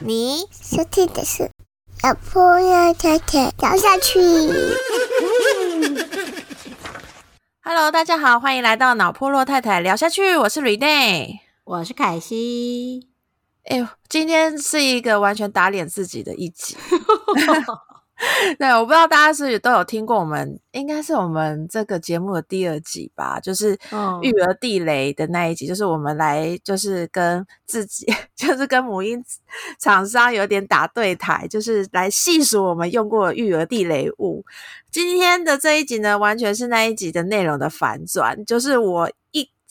你收听的是小朋友太太聊下去。Hello，大家好，欢迎来到脑破落太太聊下去，我是 Rene。我是凯西。哎呦，今天是一个完全打脸自己的一集。对，我不知道大家是不是都有听过我们，应该是我们这个节目的第二集吧，就是嗯育儿地雷的那一集，就是我们来就是跟自己，就是跟母婴厂商有点打对台，就是来细数我们用过的育儿地雷物。今天的这一集呢，完全是那一集的内容的反转，就是我一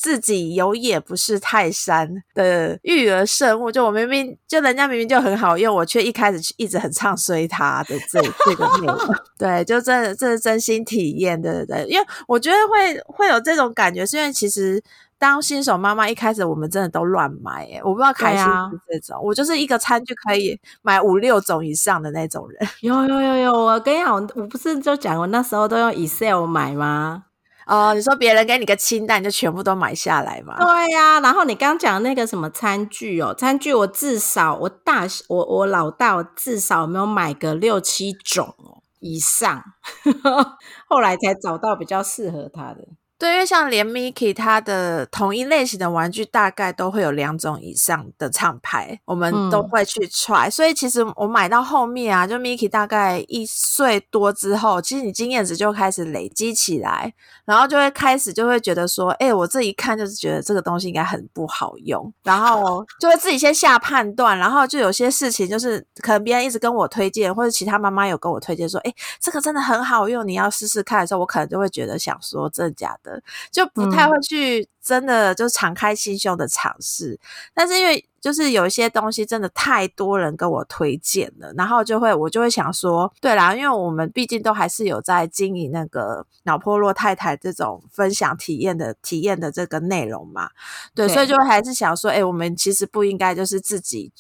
自己有眼不识泰山的育儿圣物，就我明明就人家明明就很好用，我却一开始一直很唱衰它的这这个内容，对，就真的这是真心体验，对对对，因为我觉得会会有这种感觉，是因为其实。当新手妈妈一开始我们真的都乱买、欸，我不知道凯西对啊是这种，我就是一个餐具可以买五六种以上的那种人。有有有有，我跟你讲，我我不是就讲我那时候都用 Excel 买吗？哦，你说别人给你个清单，就全部都买下来嘛？对呀、然后你刚讲那个什么餐具哦，餐具我至少我大我我老大我至少有没有买个六七种哦以上，后来才找到比较适合他的。对，因为像连 Miki 它的同一类型的玩具，大概都会有两种以上的厂牌，我们都嗯。会去 try、所以其实我买到后面啊，就 Miki 大概一岁多之后，其实你经验值就开始累积起来，然后就会开始就会觉得说，哎、我这一看就是觉得这个东西应该很不好用，然后 就会自己先下判断，然后就有些事情就是可能别人一直跟我推荐，或者其他妈妈有跟我推荐说，哎、这个真的很好用，你要试试看的时候，我可能就会觉得想说真的假的，就不太嗯会去真的就敞开心胸的尝试。但是因为就是有一些东西真的太多人跟我推荐了，然后就会我就会想说，对啦，因为我们毕竟都还是有在经营那个脑波洛太太这种分享体验的体验的这个内容嘛，对，所以对就还是想说，哎、我们其实不应该就是自己。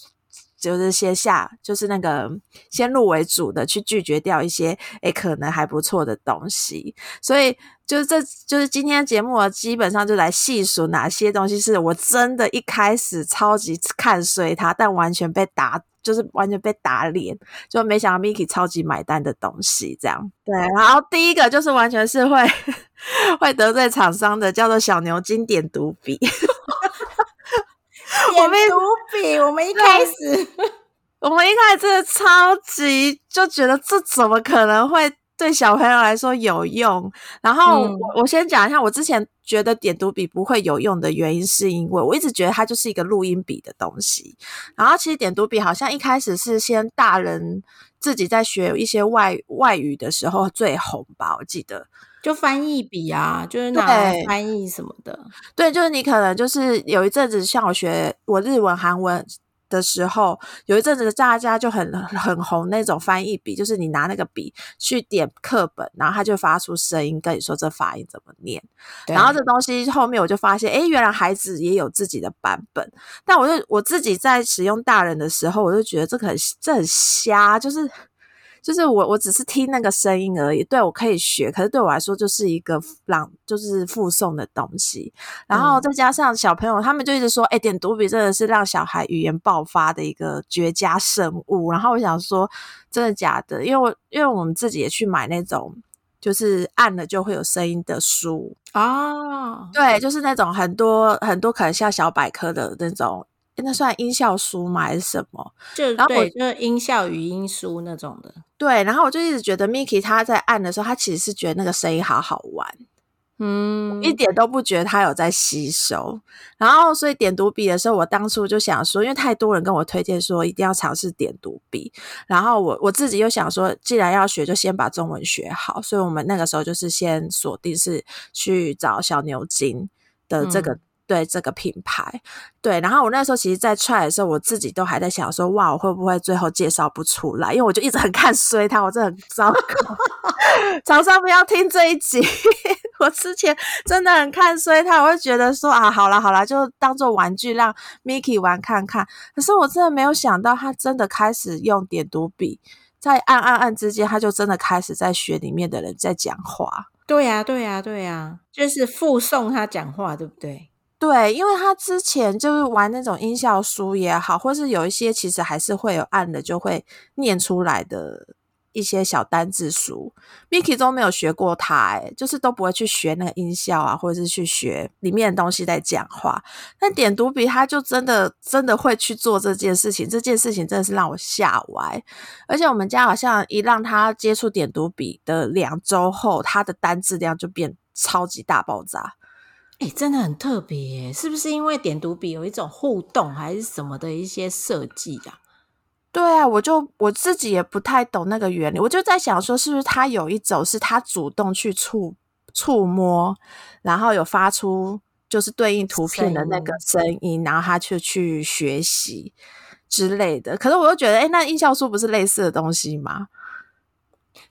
就是先下，就是那个先入为主的去拒绝掉一些诶可能还不错的东西，所以就是这就是今天节目我基本上就来细数哪些东西是我真的一开始超级看衰它，但完全被打。就是完全被打脸，就没想到 Miki 超级买单的东西，这样对。然后第一个就是完全是会 会得罪厂商的，叫做小牛经典读笔。我们读笔，我们一开始我们一开始真的超级就觉得这怎么可能会对小朋友来说有用？然后我先讲一下，我之前觉得点读笔不会有用的原因，是因为我一直觉得它就是一个录音笔的东西。然后其实点读笔好像一开始是先大人自己在学一些外外语的时候最红吧，我记得。就翻译笔啊，就是拿来翻译什么的。对，就是你可能就是有一阵子，像我学我日文、韩文的时候，有一阵子大家就很很红那种翻译笔，就是你拿那个笔去点课本，然后它就发出声音跟你说这发音怎么念。然后这东西后面我就发现，哎，原来孩子也有自己的版本。但我就我自己在使用大人的时候，我就觉得这个很这很瞎，就是就是我我只是听那个声音而已，对我可以学，可是对我来说就是一个朗就是附送的东西。然后嗯再加上小朋友，他们就一直说，哎、点读笔真的是让小孩语言爆发的一个绝佳生物。然后我想说，真的假的？因为我因为我们自己也去买那种。就是按了就会有声音的书，哦，对，就是那种很多很多可能像小百科的那种，诶那算音效书吗？还是什么？就然后我，就是音效语音书那种的。对，然后我就一直觉得 Miki 他在按的时候，他其实是觉得那个声音好好玩，嗯，一点都不觉得他有在吸收。然后，所以点读笔的时候，我当初就想说，因为太多人跟我推荐说一定要尝试点读笔，然后我我自己又想说，既然要学，就先把中文学好。所以我们那个时候就是先锁定是去找小牛津的这个。对这个品牌，对，然后我那时候其实，在 try 的时候，我自己都还在想说，哇，我会不会最后介绍不出来？因为我就一直很看衰他，我真的很糟糕。厂商不要听这一集，我之前真的很看衰他，我会觉得说啊，好啦好啦，就当做玩具让 Miki 玩看看。可是我真的没有想到，他真的开始用点读笔，在按按按之间，他就真的开始在学里面的人在讲话。对呀，对呀，对呀，就是附送他讲话，对不对？对，因为他之前就是玩那种音效书也好，或是有一些其实还是会有按的就会念出来的一些小单字书，Miki 都没有学过它，哎，就是都不会去学那个音效啊，或者是去学里面的东西在讲话。但点读笔他就真的真的会去做这件事情，这件事情真的是让我吓歪。而且我们家好像一让他接触点读笔的两周后，他的单字量就变超级大爆炸。哎，真的很特别，是不是因为点读笔有一种互动还是什么的一些设计啊？对啊，我就我自己也不太懂那个原理，我就在想说，是不是他有一种是他主动去触触摸，然后有发出就是对应图片的那个声音，然后他就去学习之类的。可是我又觉得，哎，那音效书不是类似的东西吗？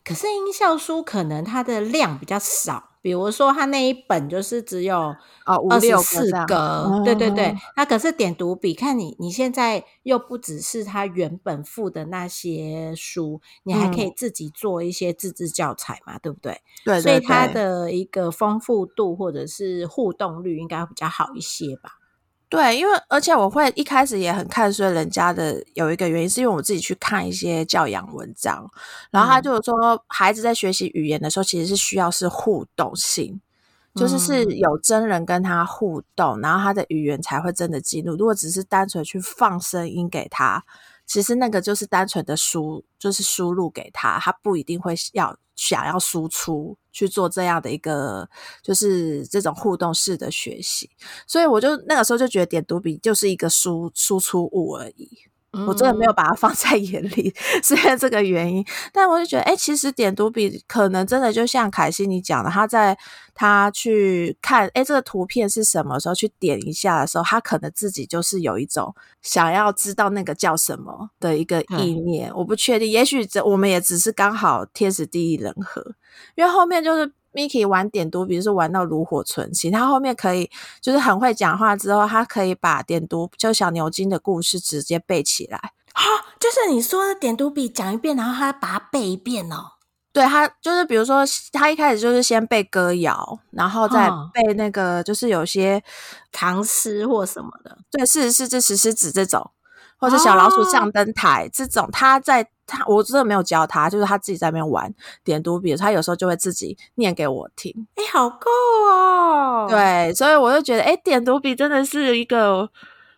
可是音效书可能它的量比较少。比如说，他那一本就是只有哦二十四格，对对对。那可是点读笔，看你你现在又不只是他原本附的那些书，你还可以自己做一些自制教材嘛，对不对？对，所以它的一个丰富度或者是互动率应该比较好一些吧。对，因为而且我会一开始也很看衰人家的，有一个原因是因为我自己去看一些教养文章，然后他就说孩子在学习语言的时候，其实是需要是互动性，就是是有真人跟他互动，然后他的语言才会真的记录。如果只是单纯去放声音给他，其实那个就是单纯的输，就是输入给他，他不一定会要。想要输出去做这样的一个，就是这种互动式的学习，所以我就那个时候就觉得点读笔就是一个输输出物而已。我真的没有把它放在眼里，是因为这个原因。但我就觉得，哎，其实点读笔可能真的就像凯西你讲的，他在他去看，哎，这个图片是什么时候去点一下的时候，他可能自己就是有一种想要知道那个叫什么的一个意念。我不确定，也许这我们也只是刚好天时地利人和，因为后面就是。Miki 玩点读，比如说玩到炉火纯青，他后面可以就是很会讲话，之后他可以把点读就小牛津的故事直接背起来。哈，就是你说的点读笔讲一遍，然后他把它背一遍哦。对他就是比如说他一开始就是先背歌谣，然后再背那个就是有些唐诗或什么的。对，是是这石狮子这种，或者小老鼠上灯台这种，他在。他我真的没有教他，就是他自己在那边玩点读笔，他有时候就会自己念给我听。哎，好够哦！对，所以我就觉得，哎，点读笔真的是一个，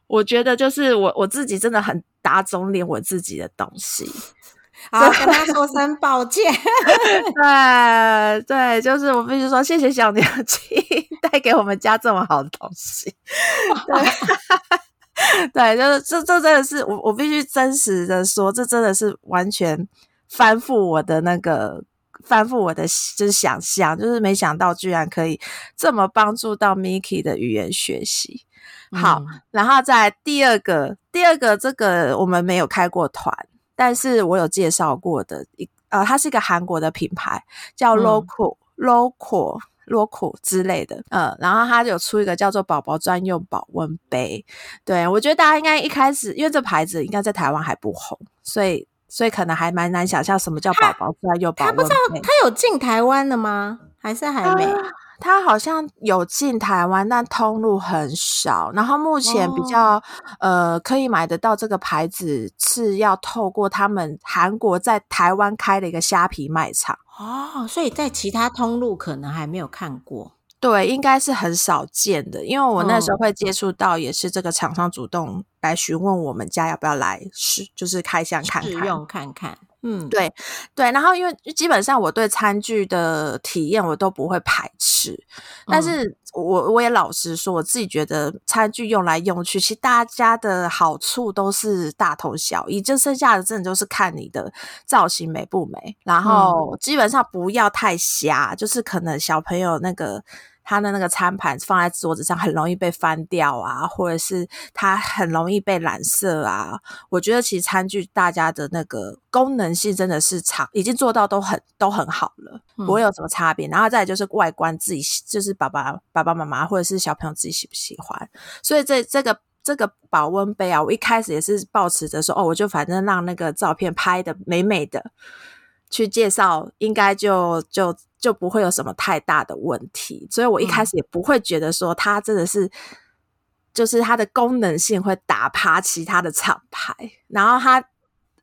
我觉得就是我我自己真的很打肿脸我自己的东西。好，跟他说声 抱歉。对对，就是我必须说谢谢小牛 青带给我们家这么好的东西。对。对，就是这这真的是我我必须真实的说，这真的是完全翻覆我的那个翻覆我的就是想象，就是没想到居然可以这么帮助到 Miki 的语言学习。好，然后在第二个第二个这个我们没有开过团，但是我有介绍过的一呃，它是一个韩国的品牌，叫 Local Local。洛库之类的，嗯，然后它有出一个叫做宝宝专用保温杯，对我觉得大家应该一开始，因为这牌子应该在台湾还不红，所以所以可能还蛮难想象什么叫宝宝专用保温杯。他不知道他有进台湾的吗？还是还没？他好像有进台湾，但通路很少。然后目前比较呃可以买得到这个牌子，是要透过他们韩国在台湾开的一个虾皮卖场。哦，所以在其他通路可能还没有看过，对，应该是很少见的。因为我那时候会接触到，也是这个厂商主动来询问我们家要不要来试，就是开箱看看，试用看看。嗯，对对，然后因为基本上我对餐具的体验我都不会排斥，但是我我也老实说，我自己觉得餐具用来用去，其实大家的好处都是大同小异，就剩下的真的就是看你的造型美不美，然后基本上不要太瞎，就是可能小朋友那个。他的那个餐盘放在桌子上很容易被翻掉啊，或者是它很容易被染色啊。我觉得其实餐具大家的那个功能性真的是差，已经做到都很都很好了，不会有什么差别。然后再就是外观自己就是爸爸爸爸妈妈或者是小朋友自己喜不喜欢。所以这这个。这个保温杯啊，我一开始也是抱持着说，哦，我就反正让那个照片拍的美美的，去介绍，应该就就就不会有什么太大的问题。所以我一开始也不会觉得说它真的是，就是它的功能性会打趴其他的厂牌。然后它，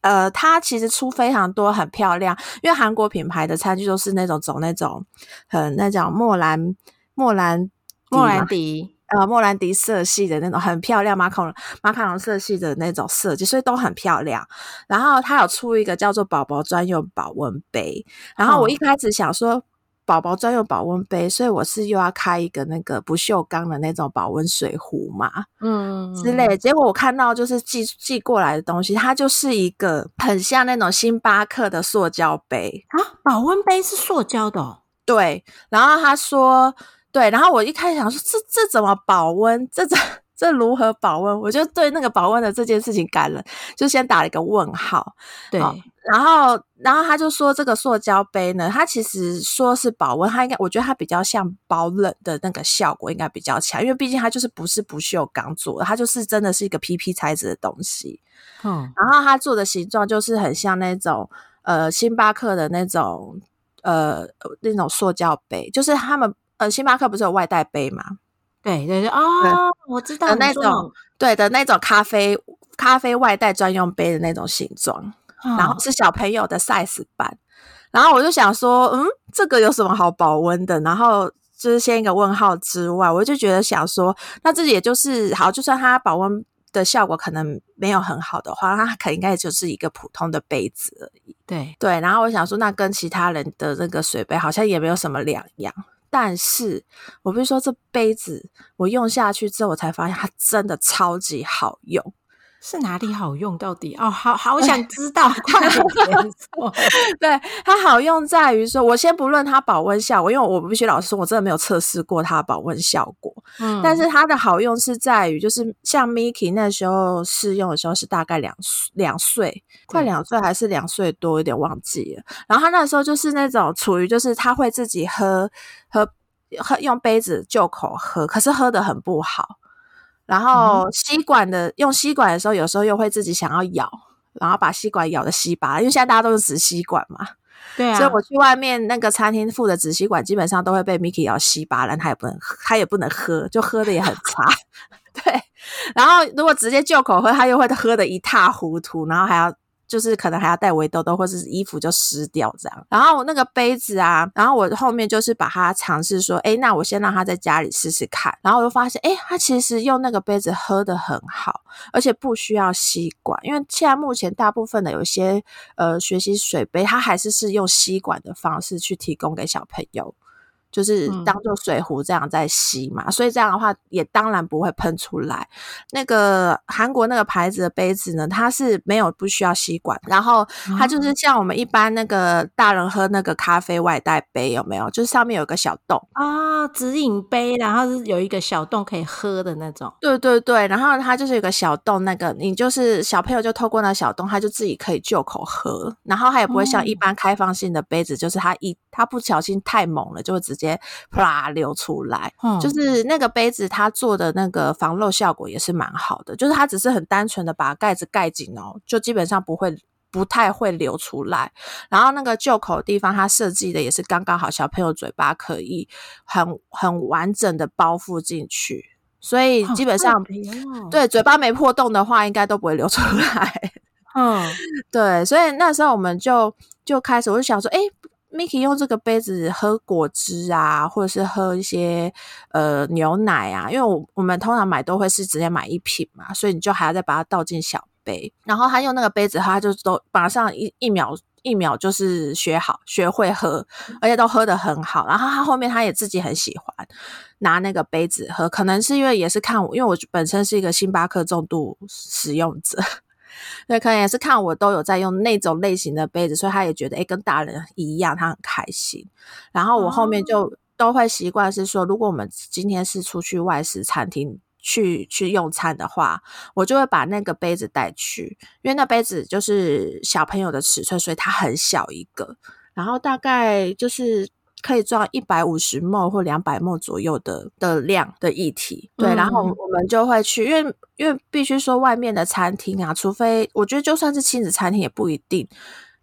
呃，它其实出非常多很漂亮，因为韩国品牌的餐具都是那种走那种很那叫莫兰莫兰莫兰迪。呃，莫兰迪色系的那种很漂亮，马卡龙马卡龙色系的那种设计，所以都很漂亮。然后它有出一个叫做宝宝专用保温杯。然后我一开始想说宝宝专用保温杯，所以我是又要开一个那个不锈钢的那种保温水壶嘛，嗯之类。结果我看到就是寄寄过来的东西，它就是一个很像那种星巴克的塑胶杯啊，保温杯是塑胶的，对。然后他说。对，然后我一开始想说，这这怎么保温？这这这如何保温？我就对那个保温的这件事情感了，就先打了一个问号。对，然后然后他就说，这个塑胶杯呢，它其实说是保温，它应该我觉得它比较像保冷的那个效果应该比较强，因为毕竟它就是不是不锈钢做的，它就是真的是一个 PP 材质的东西。嗯，然后它做的形状就是很像那种呃星巴克的那种呃那种塑胶杯，就是他们。呃，星巴克不是有外带杯吗？对对对，哦，我知道那种，对的那种咖啡咖啡外带专用杯的那种形状，然后是小朋友的 size 版。然后我就想说，嗯，这个有什么好保温的？然后就是先一个问号之外，我就觉得想说，那这也就是好，就算它保温的效果可能没有很好的话，它可应该就是一个普通的杯子而已。对对，然后我想说，那跟其他人的那个水杯好像也没有什么两样。但是我不是说这杯子我用下去之后，我才发现它真的超级好用。是哪里好用？到底哦，好好想知道。快点说。对它好用在于说，我先不论它保温效果，因为我必须老实说，我真的没有测试过它保温效果。嗯，但是它的好用是在于，就是像 Miki 那时候试用的时候是大概两两岁，快两岁还是两岁多，有点忘记了。然后他那时候就是那种处于，就是他会自己喝喝喝用杯子就口喝，可是喝的很不好。然后吸管的用吸管的时候，有时候又会自己想要咬，然后把吸管咬的稀巴，因为现在大家都是纸吸管嘛。对啊，所以我去外面那个餐厅付的纸吸管，基本上都会被 Miki 咬稀巴烂，他也不能，他也不能喝，就喝的也很差。对，然后如果直接就口喝，他又会喝的一塌糊涂，然后还要。就是可能还要带围兜兜，或者是衣服就湿掉这样。然后那个杯子啊，然后我后面就是把它尝试说，哎，那我先让他在家里试试看。然后我就发现，哎，他其实用那个杯子喝的很好，而且不需要吸管，因为现在目前大部分的有些呃学习水杯，它还是是用吸管的方式去提供给小朋友。就是当做水壶这样在吸嘛，所以这样的话也当然不会喷出来。那个韩国那个牌子的杯子呢，它是没有不需要吸管，然后它就是像我们一般那个大人喝那个咖啡外带杯有没有？就是上面有个小洞啊，直饮杯，然后是有一个小洞可以喝的那种。对对对，然后它就是有个小洞，那个你就是小朋友就透过那小洞，他就自己可以就口喝，然后他也不会像一般开放性的杯子，就是它一他不小心太猛了，就会直。接啪流出来，就是那个杯子，它做的那个防漏效果也是蛮好的。就是它只是很单纯的把盖子盖紧哦，就基本上不会不太会流出来。然后那个旧口地方，它设计的也是刚刚好，小朋友嘴巴可以很很完整的包覆进去，所以基本上对嘴巴没破洞的话，应该都不会流出 来。嗯，对，所以那时候我们就就开始，我就想说，哎。Miki 用这个杯子喝果汁啊，或者是喝一些呃牛奶啊，因为我我们通常买都会是直接买一瓶嘛，所以你就还要再把它倒进小杯。然后他用那个杯子，他就都马上一一秒一秒就是学好学会喝，而且都喝得很好。然后他后面他也自己很喜欢拿那个杯子喝，可能是因为也是看我，因为我本身是一个星巴克重度使用者。对，可能也是看我都有在用那种类型的杯子，所以他也觉得哎，跟大人一样，他很开心。然后我后面就。都会习惯是说，如果我们今天是出去外食餐厅去去用餐的话，我就会把那个杯子带去，因为那杯子就是小朋友的尺寸，所以它很小一个，然后大概就是。可以装一百五十 ml 或两百 ml 左右的的量的液体，对，然后嗯。我们就会去，因为因为必须说外面的餐厅啊，除非我觉得就算是亲子餐厅也不一定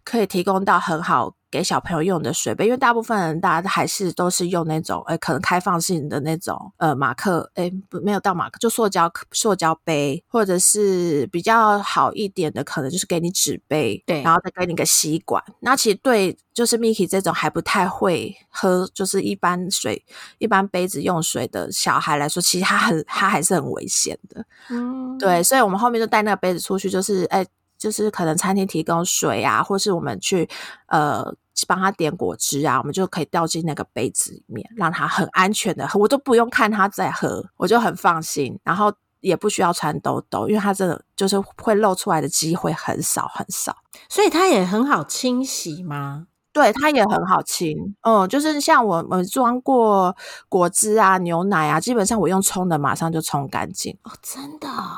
可以提供到很好给小朋友用的水杯，因为大部分人大家还是都是用那种，呃，可能开放性的那种，呃，马克，诶，不，没有到马克，就塑胶塑胶杯，或者是比较好一点的，可能就是给你纸杯，对然后再给你个吸管。那其实对，就是 Miki 这种还不太会喝，就是一般水、一般杯子用水的小孩来说，其实他很，他还是很危险的。嗯，对，所以我们后面就带那个杯子出去，就是哎、就是可能餐厅提供水啊，或是我们去呃帮他点果汁啊，我们就可以倒进那个杯子里面，让他很安全的喝，我都不用看他在喝，我就很放心，然后也不需要穿兜兜，因为他真的就是会露出来的机会很少很少。所以它也很好清洗吗？对，它也很好清，嗯，就是像我们装过果汁啊、牛奶啊，基本上我用冲的，马上就冲干净。哦，真的哦、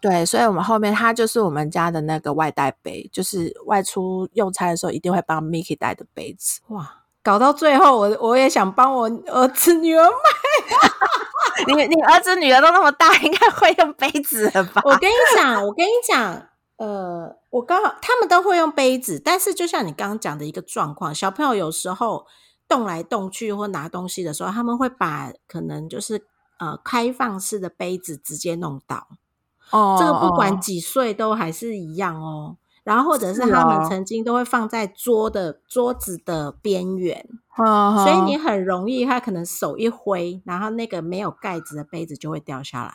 对，所以我们后面它就是我们家的那个外带杯，就是外出用餐的时候一定会帮 Miki 带的杯子。哇，搞到最后我我也想帮我儿子女儿买。你你儿子女儿都那么大，应该会用杯子了吧？我跟你讲，我跟你讲，呃，我刚好他们都会用杯子，但是就像你刚刚讲的一个状况，小朋友有时候动来动去或拿东西的时候，他们会把可能就是呃开放式的杯子直接弄倒。哦这个不管哦几岁都还是一样哦。然后或者是是他们哦曾经都会放在桌的桌子的边缘，哦所以你很容易，他可能手一挥，然后那个没有盖子的杯子就会掉下来。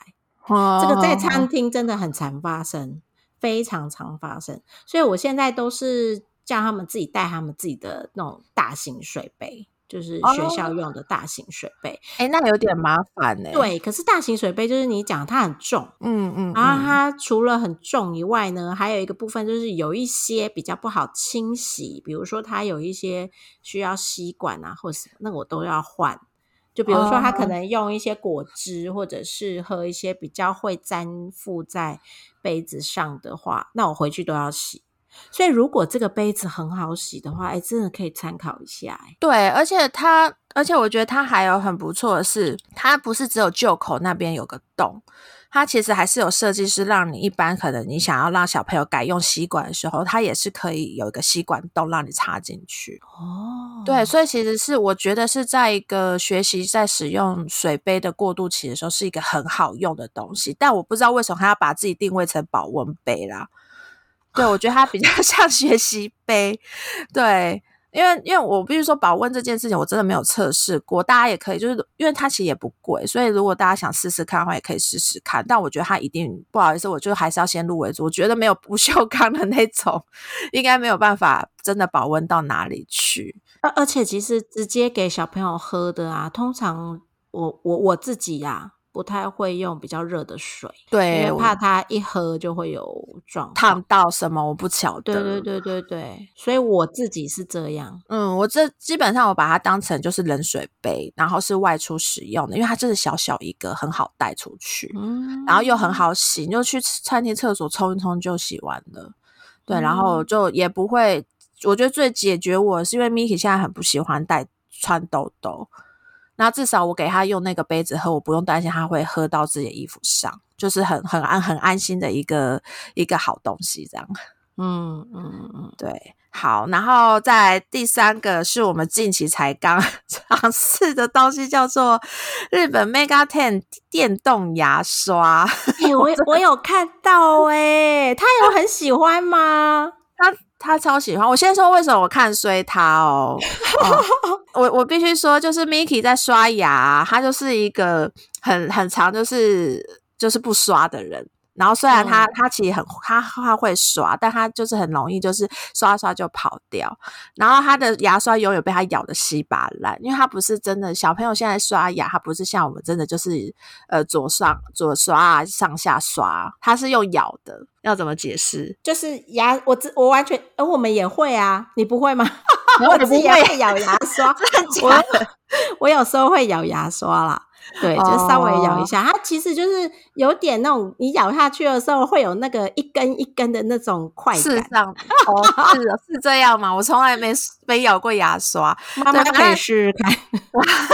这个在餐厅真的很常发生，非常常发生。所以我现在都是叫他们自己带他们自己的那种大型水杯，就是学校用的大型水杯。哎、那有点麻烦呢、，对，可是大型水杯就是你讲它很重，嗯嗯，然后嗯它除了很重以外呢，还有一个部分就是有一些比较不好清洗，比如说它有一些需要吸管啊，或者什么，那我都要换。就比如说，他可哦能用一些果汁，或者是喝一些比较会粘附在杯子上的话，那我回去都要洗。所以，如果这个杯子很好洗的话，哎，真的可以参考一下。哎，对，而且它，而且我觉得它还有很不错的是，它不是只有旧口那边有个洞，它其实还是有设计师让你一般可能你想要让小朋友改用吸管的时候，它也是可以有一个吸管洞让你插进去。哦，对，所以其实是我觉得是在一个学习在使用水杯的过渡期的时候，是一个很好用的东西。但我不知道为什么他要把自己定位成保温杯啦。对，我觉得它比较 像学习杯。对，因为因为我必须说保温这件事情，我真的没有测试过。大家也可以，就是因为它其实也不贵，所以如果大家想试试看的话，也可以试试看。但我觉得它一定不好意思，我就还是要先入为主。我觉得没有不锈钢的那种，应该没有办法真的保温到哪里去。而而且其实直接给小朋友喝的啊，通常我我我自己呀、不太会用比较热的水，因对，因为怕它一喝就会有状况烫。到什么我不晓得。对对对对对，所以我自己是这样。嗯，我这基本上我把它当成就是冷水杯，然后是外出使用的，因为它真的小小一个，很好带出去，嗯，然后又很好洗，你就去餐厅厕所冲一冲就洗完了。对，然后嗯就也不会，我觉得最解决我是因为 Miki 现在很不喜欢带穿兜兜，那至少我给他用那个杯子喝，我不用担心他会喝到自己的衣服上，就是很很安很安心的一个一个好东西，这样。嗯嗯嗯，对，好，然后再来第三个是我们近期才刚 尝试的东西，叫做日本 Mega Ten 电动牙刷。哎、我我有看到哎、他有很喜欢吗？他他超喜欢。我先说为什么我看衰他哦。哦我我必须说，就是 Miki 在刷牙，他就是一个很很长就是就是不刷的人。然后虽然他、嗯他其实很他他会刷，但他就是很容易就是刷刷就跑掉。然后他的牙刷永远被他咬的稀巴烂，因为他不是真的小朋友现在刷牙，他不是像我们真的就是呃左上左刷啊上下刷，他是用咬的。要怎么解释？就是牙，我自我完全，呃，我们也会啊，你不会吗？我我不会自己也会咬牙刷，真的我假的？我有时候会咬牙刷啦。对，就稍微咬一下，它其实就是有点那种，你咬下去的时候会有那个一根一根的那种快感。是这样，是是这样吗？我从来没没咬过牙刷，妈妈可以试试看。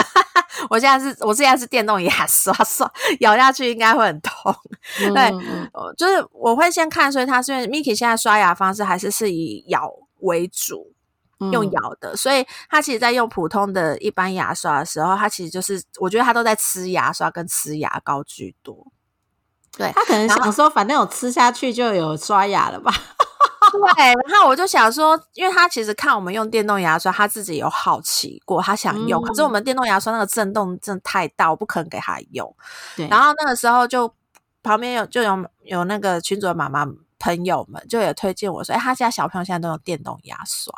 我现在是，我现在是电动牙刷，刷咬下去应该会很痛。对，就是我会先看，所以它是因为 Miki 现在刷牙方式还是是以咬为主。用咬的，所以他其实，在用普通的一般牙刷的时候，他其实就是，我觉得他都在吃牙刷跟吃牙膏居多。对他可能想说，反正有吃下去就有刷牙了吧？对。然后我就想说，因为他其实看我们用电动牙刷，他自己有好奇过，他想用。可是我们电动牙刷那个震动真的太大，我不可能给他用。对。然后那个时候就旁边有就有有那个群主的妈妈朋友们就有推荐我说，哎，他家小朋友现在都用电动牙刷。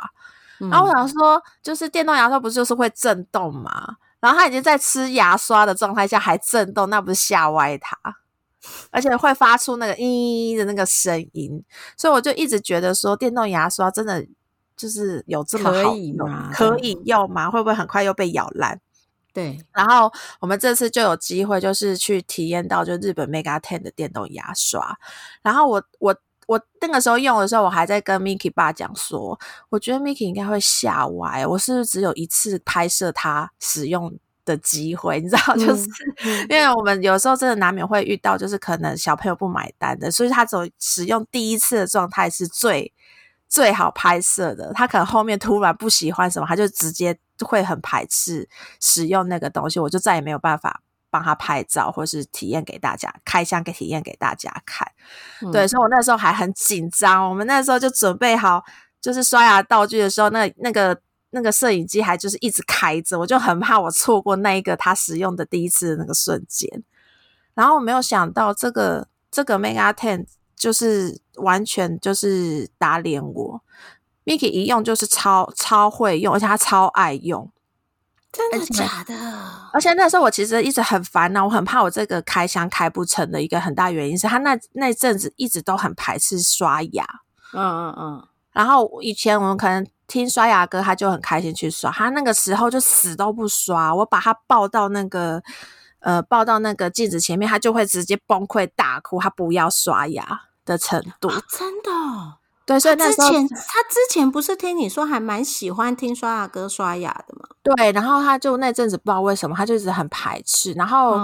然后我想说，就是电动牙刷不就是会震动吗？然后他已经在吃牙刷的状态下还震动，那不是吓歪他？而且会发出那个嘤的那个声音，所以我就一直觉得说，电动牙刷真的就是有这么好用？可以用吗？会不会很快又被咬烂？对。然后我们这次就有机会，就是去体验到就日本 Mega Ten 的电动牙刷。然后我我。我那个时候用的时候，我还在跟 Miki 爸讲说，我觉得 Miki 应该会吓歪。我是不是只有一次拍摄他使用的机会？你知道，就是因为我们有时候真的难免会遇到，就是可能小朋友不买单的，所以他走使用第一次的状态是最最好拍摄的。他可能后面突然不喜欢什么，他就直接会很排斥使用那个东西，我就再也没有办法。帮他拍照，或是体验给大家开箱给体验给大家看，对，所以我那时候还很紧张。我们那时候就准备好，就是刷牙道具的时候，那那个那个摄影机还就是一直开着，我就很怕我错过那一个他使用的第一次的那个瞬间。然后我没有想到，这个这个 Mega Ten 就是完全就是打脸我，Miki 一用就是超超会用，而且他超爱用。真的假的？而且那时候我其实一直很烦恼，我很怕我这个开箱开不成的一个很大原因是他那那阵子一直都很排斥刷牙。嗯嗯嗯。然后以前我们可能听刷牙歌，他就很开心去刷。他那个时候就死都不刷，我把他抱到那个呃抱到那个镜子前面，他就会直接崩溃大哭，他不要刷牙的程度。真的。对，所以那时候他之前不是听你说还蛮喜欢听刷牙哥刷牙的吗？对，然后他就那阵子不知道为什么，他就一直很排斥，然后，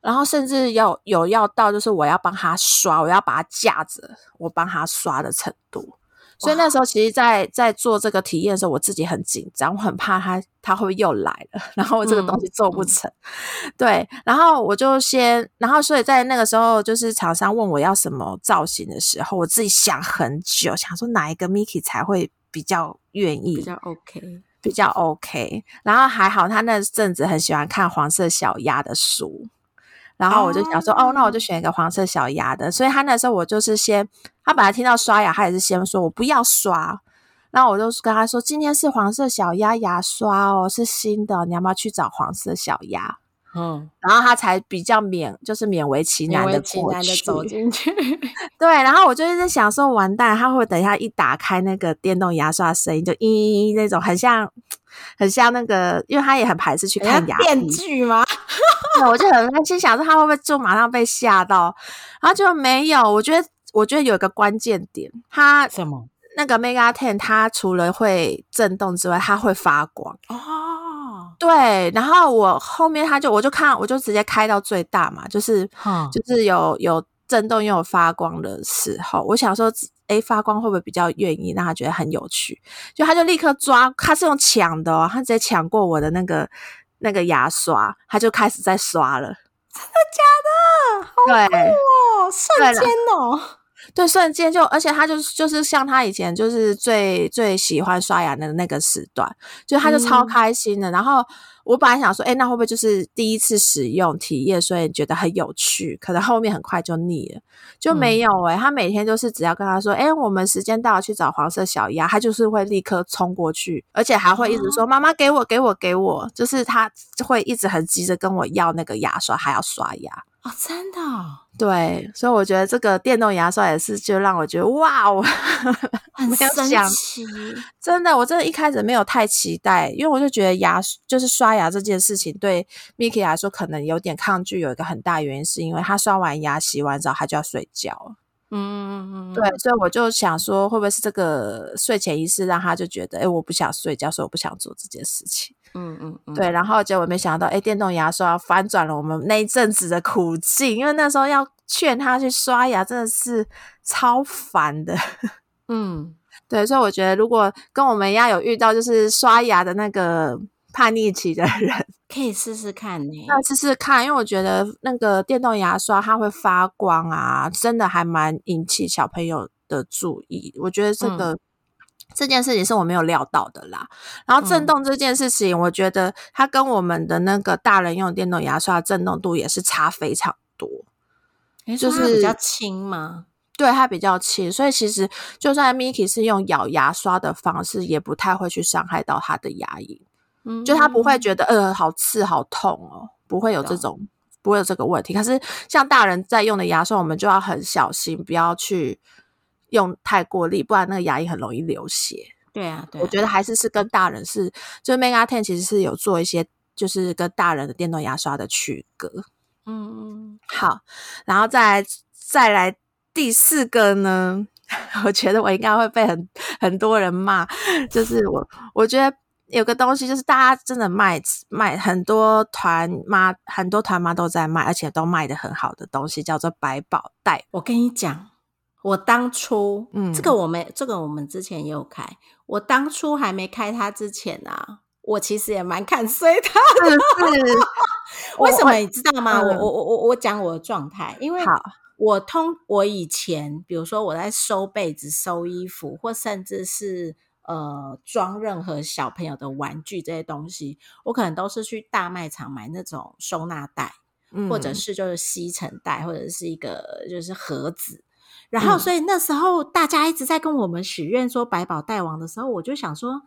然后甚至要有要到就是我要帮他刷，我要把他架着，我帮他刷的程度。所以那时候，其实，在在做这个体验的时候，我自己很紧张，我很怕他他会又来了，然后这个东西做不成。对，然后我就先，然后所以在那个时候，就是厂商问我要什么造型的时候，我自己想很久，想说哪一个 Miki 才会比较愿意，比较 OK，比较 OK。然后还好，他那阵子很喜欢看黄色小鸭的书。然后我就想说，哦，那我就选一个黄色小鸭的。所以他那时候我就是先，他本来听到刷牙，他也是先说我不要刷。然后我就跟他说，今天是黄色小鸭牙刷哦，是新的，你要不要去找黄色小鸭？嗯，然后他才比较勉，就是勉为其难的过去走进去。对，然后我就一直想说，完蛋，他会等一下一打开那个电动牙刷，声音就嘤嘤嘤那种，很像。很像那个，因为他也很排斥去看牙电锯吗？我就很担心，想说他会不会就马上被吓到，然后就没有。我觉得，我觉得有一个关键点，它什么？那个 Mega Ten，它除了会震动之外，它会发光哦。对，然后我后面他就我就看，我就直接开到最大嘛，就是就是有有震动又有发光的时候，我想说。哎，发光会不会比较愿意让他觉得很有趣？就他就立刻抓，他是用抢的哦，他直接抢过我的那个那个牙刷，他就开始在刷了。真的假的？好酷哦！瞬间哦，对，瞬间就，而且他就是就是像他以前就是最最喜欢刷牙的那个时段，就他就超开心的，然后。我本来想说，哎，那会不会就是第一次使用体验，所以觉得很有趣？可能后面很快就腻了，就没有哎。他每天就是只要跟他说，哎，我们时间到了，去找黄色小鸭，他就是会立刻冲过去，而且还会一直说，妈妈给我，给我，给我，就是他会一直很急着跟我要那个牙刷，还要刷牙。哦，真的、哦，对，所以我觉得这个电动牙刷也是，就让我觉得哇哦，很神奇。真的，我真的一开始没有太期待，因为我就觉得牙就是刷牙这件事情对 Miki 来说可能有点抗拒，有一个很大原因是因为他刷完牙、洗完澡他就要睡觉了。嗯嗯嗯，对，所以我就想说，会不会是这个睡前仪式让他就觉得，哎，我不想睡觉，所以我不想做这件事情。嗯嗯嗯，对，然后结果没想到，哎，电动牙刷反转了我们那一阵子的苦境，因为那时候要劝他去刷牙，真的是超烦的。嗯，对，所以我觉得如果跟我们一样有遇到就是刷牙的那个叛逆期的人，可以试试看呢。那试试看，因为我觉得那个电动牙刷它会发光啊，真的还蛮引起小朋友的注意。我觉得这个、这件事情是我没有料到的啦。然后震动这件事情，我觉得它跟我们的那个大人用的电动牙刷震动度也是差非常多。诶就是比较轻吗？对它比较轻，所以其实就算 Miki 是用咬牙刷的方式，也不太会去伤害到他的牙龈。嗯，就他不会觉得呃好刺好痛哦，不会有这懂种不会有这个问题。可是像大人在用的牙刷，我们就要很小心，不要去用太过力，不然那个牙龈很容易流血。对啊，对啊，我觉得还是是跟大人是，就是 Mega Ten 其实是有做一些就是跟大人的电动牙刷的区隔。嗯嗯好，然后再来再来第四个呢，我觉得我应该会被很很多人骂，就是我我觉得有个东西，就是大家真的卖卖很多团妈，很多团妈都在卖，而且都卖的很好的东西，叫做百宝袋。我跟你讲，我当初，嗯这个我们这个我们之前也有开，我当初还没开它之前啊，我其实也蛮看衰它。是不是？为什么你知道吗？嗯我我我我我讲我的状态，因为好我通我以前，比如说我在收被子、收衣服，或甚至是呃装任何小朋友的玩具这些东西，我可能都是去大卖场买那种收纳袋，嗯或者是就是吸尘袋，或者是一个就是盒子。然后，嗯所以那时候大家一直在跟我们许愿说百宝袋王的时候，我就想说，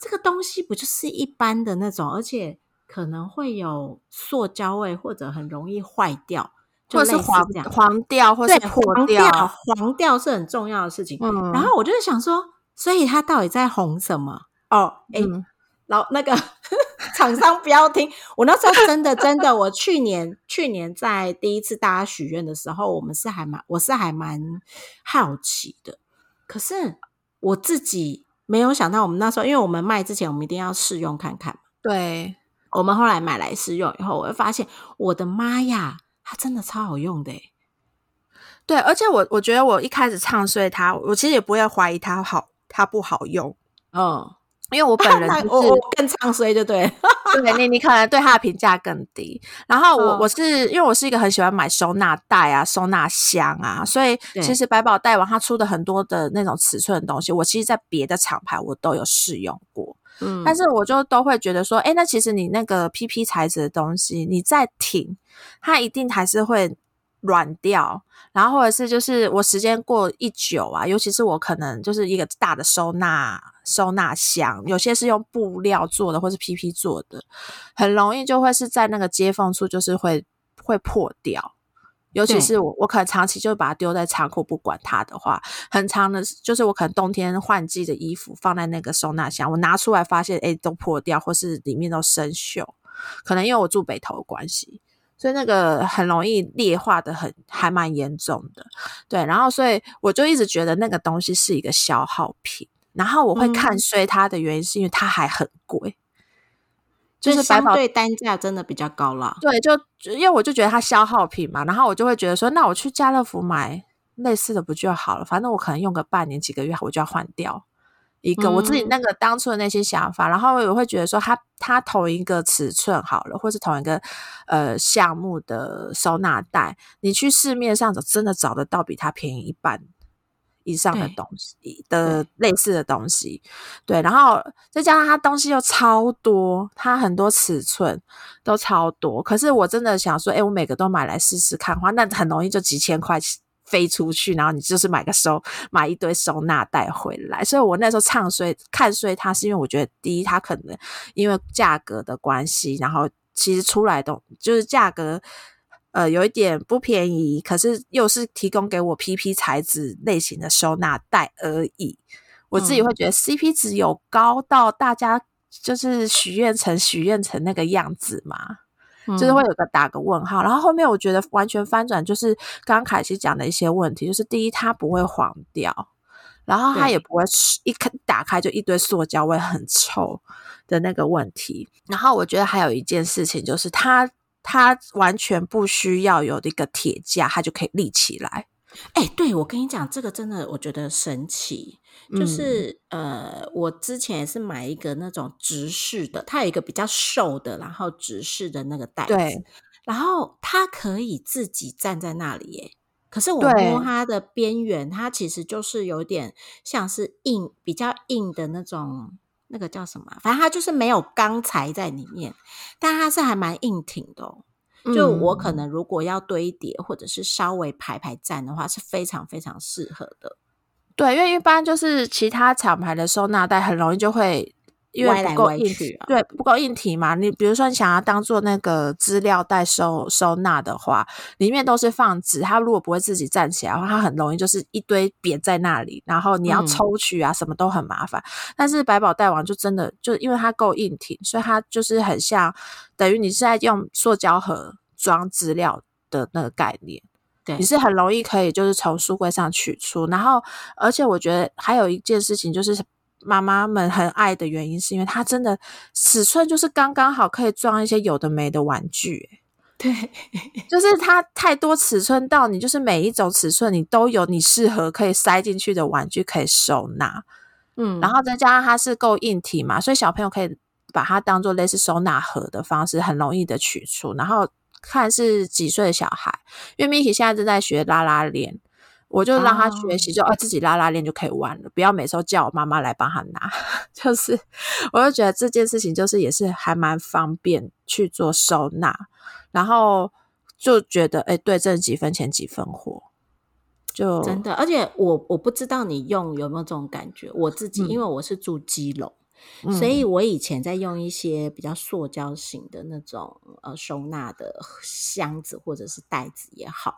这个东西不就是一般的那种，而且可能会有塑胶味，或者很容易坏掉，就类似或者是黄这样。黄掉，或对，是破黄掉。黄掉是很重要的事情。嗯然后我就是想说，所以他到底在红什么？哦，哎、嗯老那个厂商不要听，我那时候真的真的，我去年 去年在第一次大家许愿的时候，我们是还蛮我是还蛮好奇的，可是我自己没有想到，我们那时候因为我们卖之前，我们一定要试用看看嘛。对，我们后来买来试用以后，我会发现，我的妈呀，它真的超好用的诶对，而且我我觉得我一开始唱衰它，我其实也不会怀疑它好，它不好用，嗯，因为我本人 就是我我更唱衰就对了。对你，你可能对它的评价更低。然后我、嗯我是因为我是一个很喜欢买收纳袋啊、收纳箱啊，所以其实百宝袋王它出的很多的那种尺寸的东西，我其实在别的厂牌我都有试用过。嗯但是我就都会觉得说，哎，那其实你那个 PP 材质的东西，你再挺，它一定还是会软掉。然后或者是就是我时间过一久啊，尤其是我可能就是一个大的收纳收纳箱，有些是用布料做的，或是 PP 做的，很容易就会是在那个接缝处就是会会破掉。尤其是我，我可能长期就把它丢在仓库不管它的话，很长的，就是我可能冬天换季的衣服放在那个收纳箱，我拿出来发现，哎，都破掉，或是里面都生锈，可能因为我住北头的关系，所以那个很容易裂化的很，还蛮严重的。对，然后所以我就一直觉得那个东西是一个消耗品，然后我会嗯看衰它的原因是因为它还很贵，就就是相对单价真的比较高了。对，就就因为我就觉得它消耗品嘛，然后我就会觉得说，那我去家乐福买类似的不就好了？反正我可能用个半年、几个月，我就要换掉一个、我自己嗯那个当初的那些想法。然后我会觉得说它，它同一个尺寸好了，或是同一个呃项目的收纳袋，你去市面上找，真的找得到比它便宜一半。以上的东西的类似的东西，对，然后再加上它东西又超多，它很多尺寸都超多。可是我真的想说，哎、我每个都买来试试看的话，那很容易就几千块飞出去，然后你就是买个收买一堆收纳袋回来。所以我那时候唱衰看衰它，是因为我觉得第一，它可能因为价格的关系，然后其实出来的就是价格呃有一点不便宜，可是又是提供给我 PP 材质类型的收纳袋而已。我自己会觉得 CP 值有高到大家就是许愿成许愿成那个样子嘛？就是会有个打个问号。然后后面我觉得完全翻转，就是刚刚凯西讲的一些问题，就是第一它不会黄掉，然后它也不会一开打开就一堆塑胶味很臭的那个问题。然后我觉得还有一件事情就是它它完全不需要有一个铁架，它就可以立起来。哎，对我跟你讲，这个真的我觉得神奇。就是呃，我之前也是买一个那种直式的，它有一个比较瘦的，然后直式的那个袋子，然后它可以自己站在那里耶。可是我摸它的边缘，它其实就是有点像是硬、比较硬的那种，那个叫什么？反正它就是没有钢材在里面，但它是还蛮硬挺的。就我可能如果要堆叠或者是稍微排排站的话，是非常非常适合的。对，因为一般就是其他厂牌的收纳袋很容易就会因为不够硬，对，不够硬体嘛。你比如说你想要当做那个资料袋收收纳的话，里面都是放纸，它如果不会自己站起来的话，它很容易就是一堆扁在那里，然后你要抽取啊，什么都很麻烦。但是百宝袋王就真的就因为它够硬挺，所以它就是很像等于你是在用塑胶盒装资料的那个概念。你是很容易可以就是从书柜上取出，然后而且我觉得还有一件事情就是妈妈们很爱的原因，是因为它真的尺寸就是刚刚好可以装一些有的没的玩具。对，就是它太多尺寸到你就是每一种尺寸你都有你适合可以塞进去的玩具可以收纳。嗯，然后再加上它是够硬体嘛，所以小朋友可以把它当做类似收纳盒的方式，很容易的取出，然后。看是几岁的小孩，因为 Miki 现在正在学拉拉链，我就让他学习，就哦自己拉拉链就可以玩了，不要每次叫我妈妈来帮他拿。就是，我就觉得这件事情就是也是还蛮方便去做收纳，然后就觉得哎，对，挣几分钱几分货，就真的。而且我我不知道你用有没有这种感觉，我自己因为我是住基隆。所以，我以前在用一些比较塑胶型的那种呃收纳的箱子或者是袋子也好，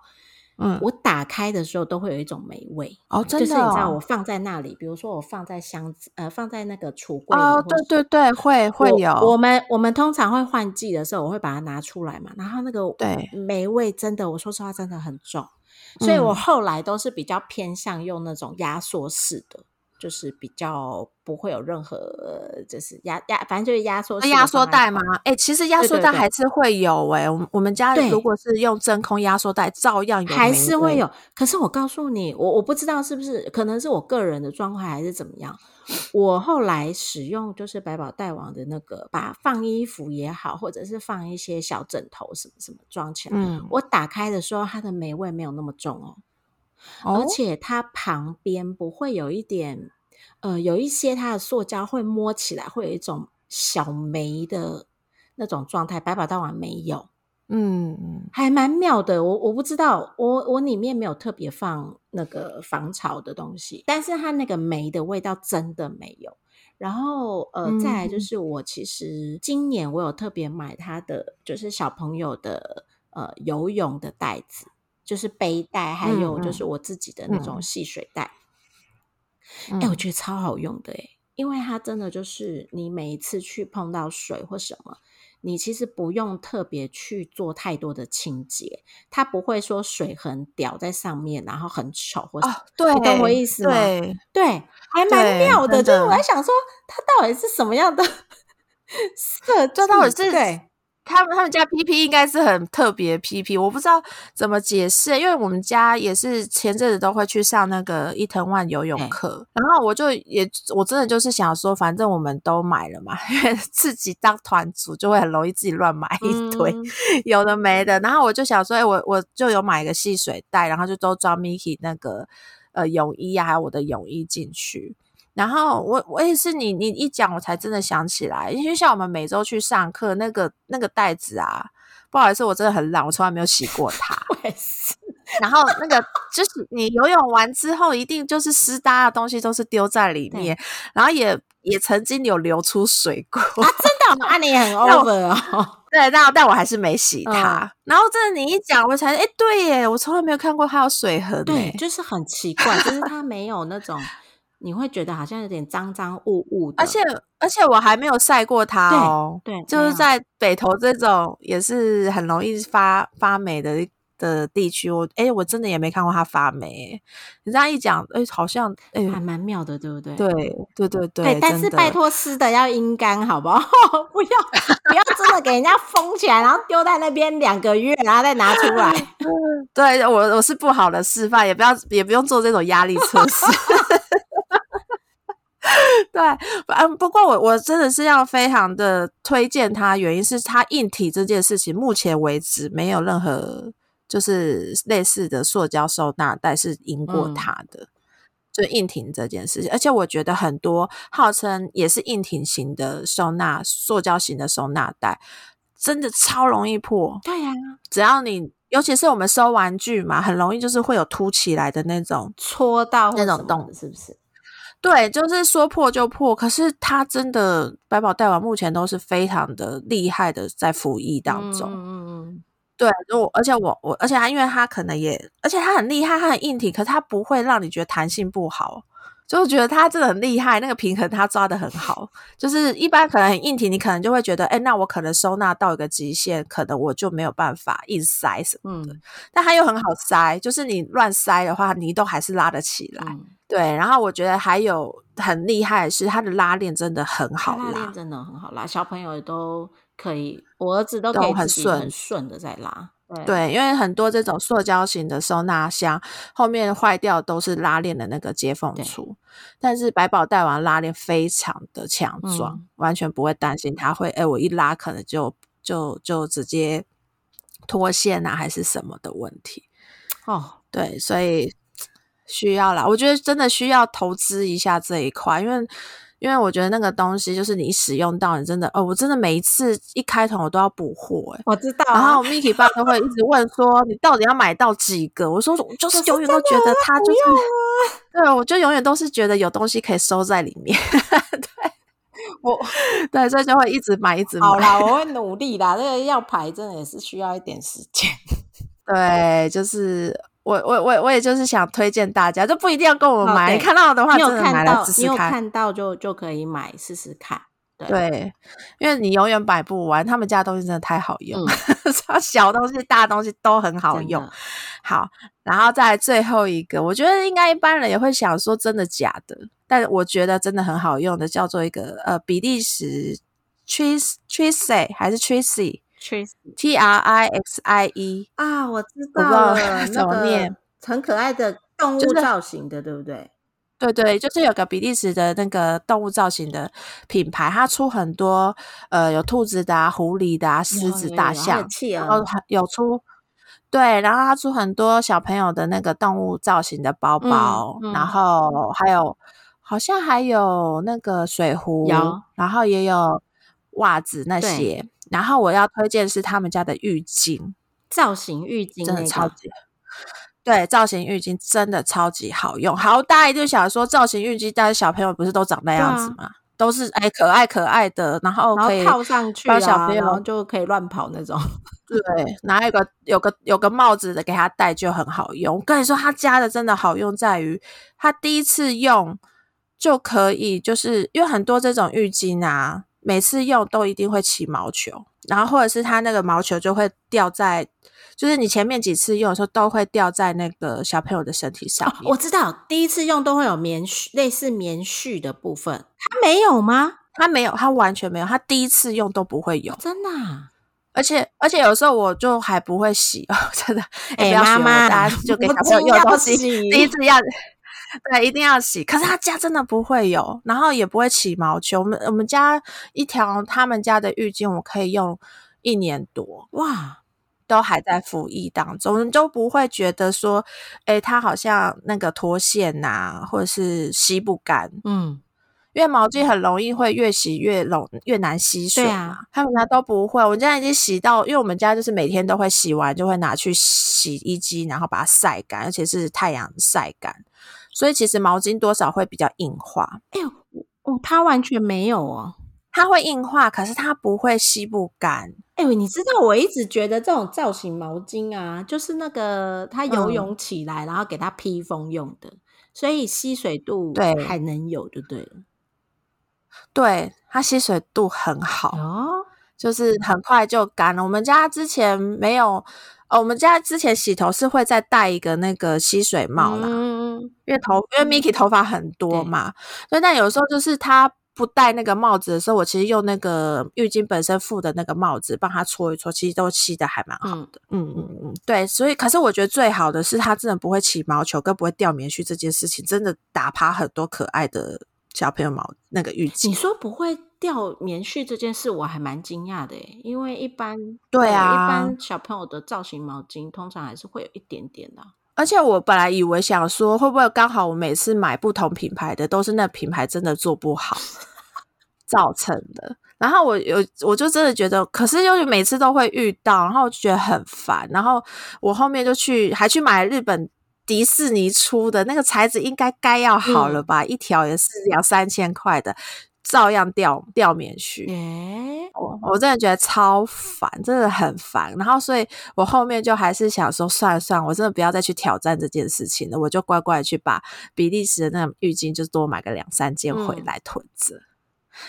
嗯，我打开的时候都会有一种霉味哦，真的，就是你知道，我放在那里，比如说我放在箱子呃放在那个橱柜哦，对对对，会会有。我们我们通常会换季的时候，我会把它拿出来嘛，然后那个对霉味真的，我说实话真的很重，所以我后来都是比较偏向用那种压缩式的。就是比较不会有任何，就是压压，反正就是压缩压缩袋吗？哎，其实压缩袋还是会有哎，我我们家如果是用真空压缩袋，照样有，还是会有。可是我告诉你，我我不知道是不是，可能是我个人的状况还是怎么样。我后来使用就是百宝袋王的那个，把放衣服也好，或者是放一些小枕头什么什么装起来，嗯，我打开的时候，它的霉味没有那么重哦。而且它旁边不会有一点，呃，有一些它的塑胶会摸起来会有一种小霉的那种状态，百宝大王没有，嗯，还蛮妙的。我我不知道，我我里面没有特别放那个防潮的东西，但是它那个霉的味道真的没有。然后呃，再来就是我其实今年我有特别买它的，就是小朋友的呃游泳的袋子。就是背带，还有就是我自己的那种细水袋，哎，我觉得超好用的哎，因为它真的就是你每一次去碰到水或什么，你其实不用特别去做太多的清洁，它不会说水痕掉在上面，然后很丑或哦，对，你懂我意思吗？对，对，还蛮妙的。就是我在想说，它到底是什么样的 色？这到底是对。他们他们家 PP 应该是很特别 PP，我不知道怎么解释，因为我们家也是前阵子都会去上那个伊藤万游泳课，然后我就也我真的就是想说，反正我们都买了嘛，因为自己当团组就会很容易自己乱买一堆 有的没的，然后我就想说，哎，我我就有买一个细水袋，然后就都装 Miki 那个呃泳衣啊，还有我的泳衣进去。然后我我也是你你一讲我才真的想起来，因为像我们每周去上课那个那个袋子啊，不好意思，我真的很懒，我从来没有洗过它。然后那个就是你游泳完之后，一定就是湿哒的东西都是丢在里面，然后也也曾经有流出水过。啊，真的吗？你很 over 哦。对，但但我还是没洗它。然后真的你一讲，我才哎，对耶，我从来没有看过它有水痕。对，就是很奇怪，就是它没有那种，你会觉得好像有点脏脏雾雾的。而且而且我还没有晒过它哦。对，就是在北投这种也是很容易发发霉的。的地区，我哎，我真的也没看过它发霉。你这样一讲，哎，好像哎，还蛮妙的，对不对？对对对对。但是拜托湿的要阴干，好不好？不要不要真的给人家封起来，然后丢在那边两个月，然后再拿出来。对我我是不好的示范，也不要也不用做这种压力测试。对，嗯，不过我我真的是要非常的推荐它，原因是它硬体这件事情，目前为止没有任何。就是类似的塑胶收纳袋是赢过它的，就硬挺这件事情。而且我觉得很多号称也是硬挺型的收纳塑胶型的收纳袋，真的超容易破。对呀，只要你，尤其是我们收玩具嘛，很容易就是会有凸起来的那种戳到那种洞，是不是？对，就是说破就破。可是它真的百宝袋王目前都是非常的厉害的，在服役当中。嗯嗯嗯。对，我而且我我而且它，因为它可能也，而且它很厉害，它很硬体，可是它不会让你觉得弹性不好，就觉得它真的很厉害，那个平衡它抓的很好。就是一般可能很硬体，你可能就会觉得，哎，那我可能收纳到一个极限，可能我就没有办法硬塞什么的。但它又很好塞，就是你乱塞的话，你都还是拉得起来。对，然后我觉得还有很厉害的是，它的拉链真的很好拉，真的很好拉，小朋友都。可以，我儿子都可以很顺很顺的在拉。对，因为很多这种塑胶型的收纳箱后面坏掉都是拉链的那个接缝处，但是百宝袋王拉链非常的强壮，完全不会担心它会，哎，我一拉可能就就就直接脱线啊，还是什么的问题。哦，对，所以需要啦，我觉得真的需要投资一下这一块，因为。因为我觉得那个东西就是你使用到，你真的哦，我真的每一次一开头我都要补货哎，我知道。然后 Miki 爸都会一直问说，你到底要买到几个？我说我就是永远都觉得它就是，对，我就永远都是觉得有东西可以收在里面。对，我对，所以就会一直买，一直买。好啦，我会努力啦。这个要排真的也是需要一点时间。对，就是。我我我我也就是想推荐大家，就不一定要跟我们买。看到的话，真的买来试试看。你有看到就就可以买试试看。对，因为你永远买不完，他们家东西真的太好用，小东西、大东西都很好用。好，然后再最后一个，我觉得应该一般人也会想说真的假的，但我觉得真的很好用的，叫做一个呃比利时 Trixie Trixie 还是 Trixie。T R I X I E 啊，我知道了，怎么念？很可爱的动物造型的，对不对？对对，就是有个比利时的那个动物造型的品牌，它出很多呃，有兔子的、啊、狐狸的、啊、狮子、大象，然后有出对，然后它出很多小朋友的那个动物造型的包包，然后还有好像还有那个水壶，然后也有袜子那些。然后我要推荐是他们家的浴巾，造型浴巾真的超级，对，造型浴巾真的超级好用。好，大家一定想说造型浴巾，但是小朋友不是都长那样子吗？都是哎可爱可爱的，然后可以套上去，小朋友就可以乱跑那种。对，拿一个有个有个帽子的给他戴就很好用。我跟你说，他家的真的好用在于，他第一次用就可以，就是因为很多这种浴巾啊。每次用都一定会起毛球，然后或者是它那个毛球就会掉在，就是你前面几次用的时候都会掉在那个小朋友的身体上。我知道第一次用都会有棉絮，类似棉絮的部分，它没有吗？它没有，它完全没有，它第一次用都不会有，真的。而且而且有时候我就还不会洗哦，真的。哎，妈妈，大家就给小朋友用东西，第一次要。对，一定要洗。可是他家真的不会有，然后也不会起毛球。我们我们家一条他们家的浴巾，我可以用一年多哇，都还在服役当中，都不会觉得说，哎，它好像那个脱线呐，或者是吸不干。嗯，因为毛巾很容易会越洗越容越难吸水嘛。他们家都不会，我们家已经洗到，因为我们家就是每天都会洗完，就会拿去洗衣机，然后把它晒干，而且是太阳晒干。所以其实毛巾多少会比较硬化。哎呦，哦，它完全没有哦，它会硬化，可是它不会吸不干。哎，哎、你知道我一直觉得这种造型毛巾啊，就是那个它游嗯泳起来，然后给它披风用的，所以吸水度对还能有就对了。对，它吸水度很好，哦，就是很快就干了。我们家之前没有，哦，我们家之前洗头是会再戴一个那个吸水帽啦，嗯，因为头因为 Miki 头发很多嘛，所以但有时候就是他不戴那个帽子的时候，我其实用那个浴巾本身附的那个帽子帮他搓一搓，其实都吸的还蛮好嗯的。嗯嗯嗯，对，所以可是我觉得最好的是它真的不会起毛球，更不会掉棉絮这件事情，真的打趴很多可爱的小朋友毛那个浴巾你。说不会掉棉絮这件事，我还蛮惊讶的诶，因为一般对啊一般小朋友的造型毛巾通常还是会有一点点的啊、而且我本来以为想说，会不会刚好我每次买不同品牌的，都是那品牌真的做不好 造成的。然后我有，我就真的觉得，可是又每次都会遇到，然后我就觉得很烦。然后我后面就去，还去买日本迪士尼出的那个材质，应该该要好了吧？一条也是两三千块的，照样掉掉棉絮。耶，我我真的觉得超烦，真的很烦。然后，所以我后面就还是想说，算了算了，我真的不要再去挑战这件事情了。我就乖乖地去把比利时的那种浴巾，就多买个两三件回嗯来囤着。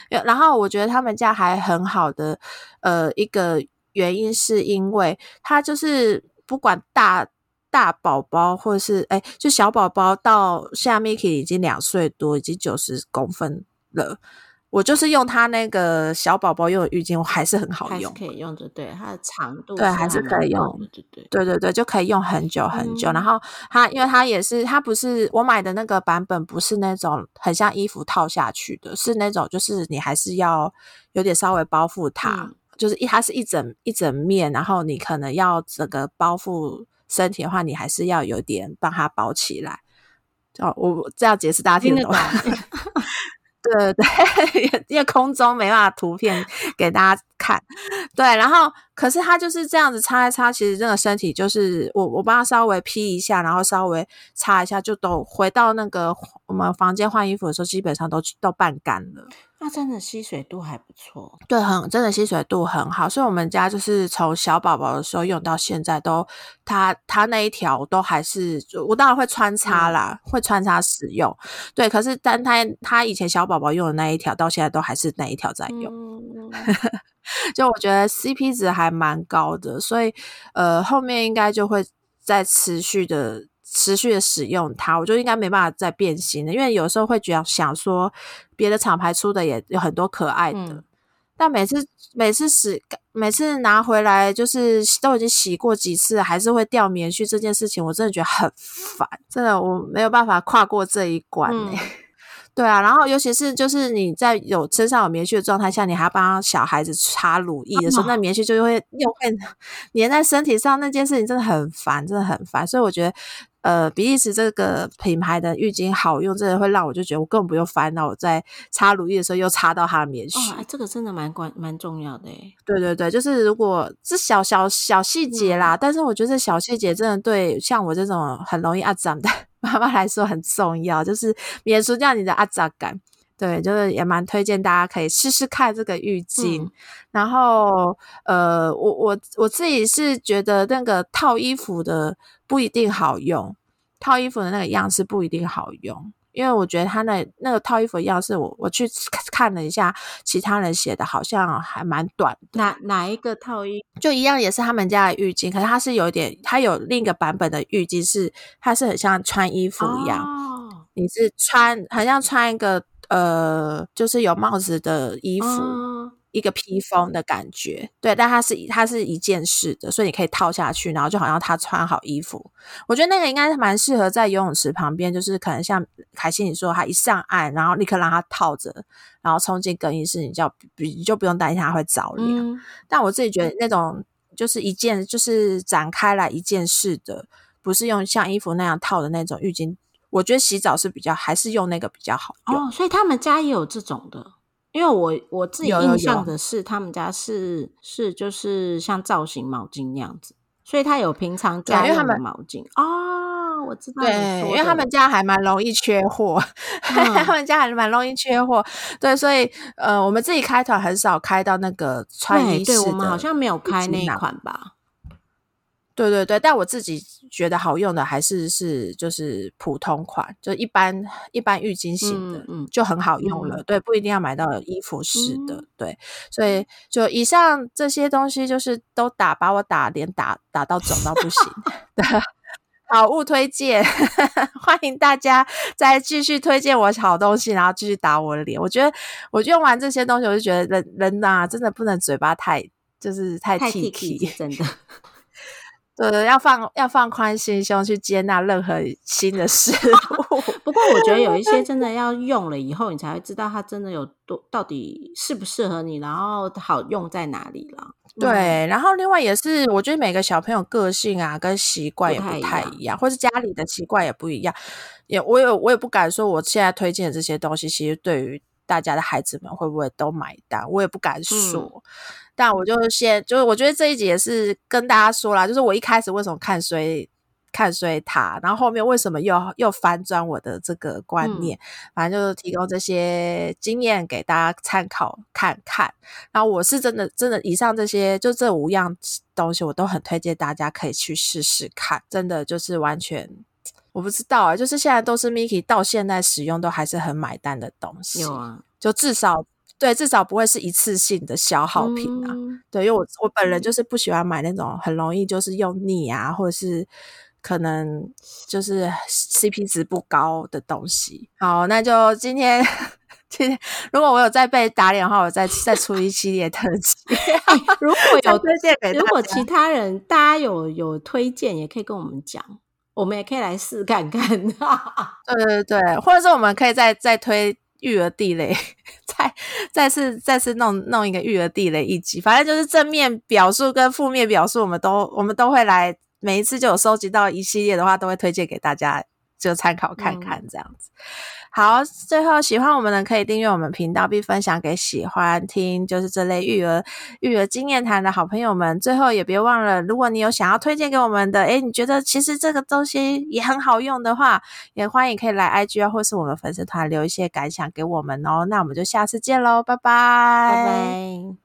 然后我觉得他们家还很好的，呃，一个原因是因为他就是不管大大宝宝或者是哎，就小宝宝到现在 Miki 已经两岁多，已经九十公分了。我就是用它那个小宝宝用的浴巾，我还是很好用。可以用的，对它的长度对还是可以用，对对。对对对，就可以用很久很久。嗯然后它，因为它也是，它不是我买的那个版本，不是那种很像衣服套下去的，是那种就是你还是要有点稍微包覆它，嗯就是一它是一整一整面，然后你可能要整个包覆身体的话，你还是要有点帮它包起来。哦，我我这样解释大家听得懂懂？对对 对，因为空中没办法图片给大家看，对，然后可是他就是这样子擦一擦，其实真的身体就是我我帮他稍微披一下，然后稍微擦一下，就都回到那个我们房间换衣服的时候，基本上都都半干了。那真的吸水度还不错。对，很真的吸水度很好，所以我们家就是从小宝宝的时候用到现在都，它它那一条都还是，就我当然会穿插啦，会穿插使用，对，可是但他他以前小宝宝用的那一条，到现在都还是那一条在用，嗯，就我觉得 CP 值还蛮高的，所以呃后面应该就会再持续的。持续的使用它，我就应该没办法再变形了，因为有时候会觉得想说，别的厂牌出的也有很多可爱的，嗯。但每次每次使每次拿回来，就是都已经洗过几次，还是会掉棉絮这件事情，我真的觉得很烦，真的我没有办法跨过这一关呢、嗯。对啊，然后尤其是就是你在有身上有棉絮的状态下，你还要帮小孩子擦乳液的时候，哦。那棉絮就会又会粘在身体上，那件事情真的很烦，真的很烦。所以我觉得，呃，比利时这个品牌的浴巾好用，真的会让我就觉得我根本不用烦恼我在擦乳液的时候又擦到它的棉絮。这个真的蛮关蛮重要的诶。对对对，就是如果是小小小细节啦，但是我觉得这小细节真的对像我这种很容易阿长的 妈妈来说很重要，就是免除掉你的阿杂感。对，就是也蛮推荐大家可以试试看这个浴巾。嗯然后，呃，我我我自己是觉得那个套衣服的不一定好用，套衣服的那个样式不一定好用。因为我觉得他那那个套衣服的样式，我我去看了一下，其他人写的好像还蛮短的。哪哪一个套衣？就一样也是他们家的浴巾，可是它是有点，它有另一个版本的浴巾是，它是很像穿衣服一样，哦你是穿很像穿一个呃，就是有帽子的衣服，哦一个披风的感觉，对，但它是它是一件式的，所以你可以套下去，然后就好像他穿好衣服。我觉得那个应该蛮适合在游泳池旁边，就是可能像凯西你说，他一上岸，然后立刻让他套着，然后冲进更衣室，你就你就不用担心它会着凉。嗯但我自己觉得那种就是一件就是展开来一件式的，不是用像衣服那样套的那种浴巾，我觉得洗澡是比较还是用那个比较好用。哦，所以他们家也有这种的。因为我我自己印象有的是，他们家是是就是像造型毛巾那样子，所以他有平常家用的毛巾哦。我知道对，因为他们家还蛮容易缺货，他们家还蛮容易缺货，对，所以呃，我们自己开团很少开到那个穿衣式的，对对，我们好像没有开那一款吧？对对对，但我自己觉得好用的还是是就是普通款，就一般一般浴巾型的，嗯嗯就很好用了。嗯对，不一定要买到有衣服式的。嗯对，所以就以上这些东西，就是都打把我打脸打打到肿到不行 的好物推荐，欢迎大家再继续推荐我好东西，然后继续打我的脸。我觉得我用完这些东西，我就觉得人人呐、真的不能嘴巴太就是太太 T T 真的。对对，要放要放宽心胸去接纳任何新的事物。不过我觉得有一些真的要用了以后，你才会知道它真的有多到底适不适合你，然后好用在哪里了。嗯，对，然后另外也是，我觉得每个小朋友个性啊跟习惯也不太一样或是家里的习惯也不一样。也我有我也不敢说，我现在推荐的这些东西，其实对于大家的孩子们会不会都买单，我也不敢说。但我就先就是我觉得这一集也是跟大家说啦，就是我一开始为什么看衰看衰他，然后后面为什么又又翻转我的这个观念，反正就是提供这些经验给大家参考看看。然后我是真的真的，以上这些就这五样东西，我都很推荐大家可以去试试看，真的就是完全。我不知道啊、就是现在都是 Miki 到现在使用都还是很买单的东西，有啊，就至少对至少不会是一次性的消耗品啊。嗯对，因为我我本人就是不喜欢买那种很容易就是用腻啊，或者是可能就是 CP 值不高的东西。好，那就今天今天如果我有再被打脸的话，我再再出一系列特辑，如果有推荐给。如果其他人大家有有推荐，也可以跟我们讲，我们也可以来试看看。对对对，或者是我们可以再再推育儿地雷，再再次再次弄弄一个育儿地雷一集，反正就是正面表述跟负面表述，我们都我们都会来，每一次就有收集到一系列的话，都会推荐给大家，就参考看看这样子。好，最后喜欢我们的可以订阅我们频道，并分享给喜欢听就是这类育儿育儿经验谈的好朋友们。最后也别忘了，如果你有想要推荐给我们的，诶，你觉得其实这个东西也很好用的话，也欢迎可以来 IG 啊，或是我们粉丝团留一些感想给我们哦。那我们就下次见喽，拜拜，拜拜。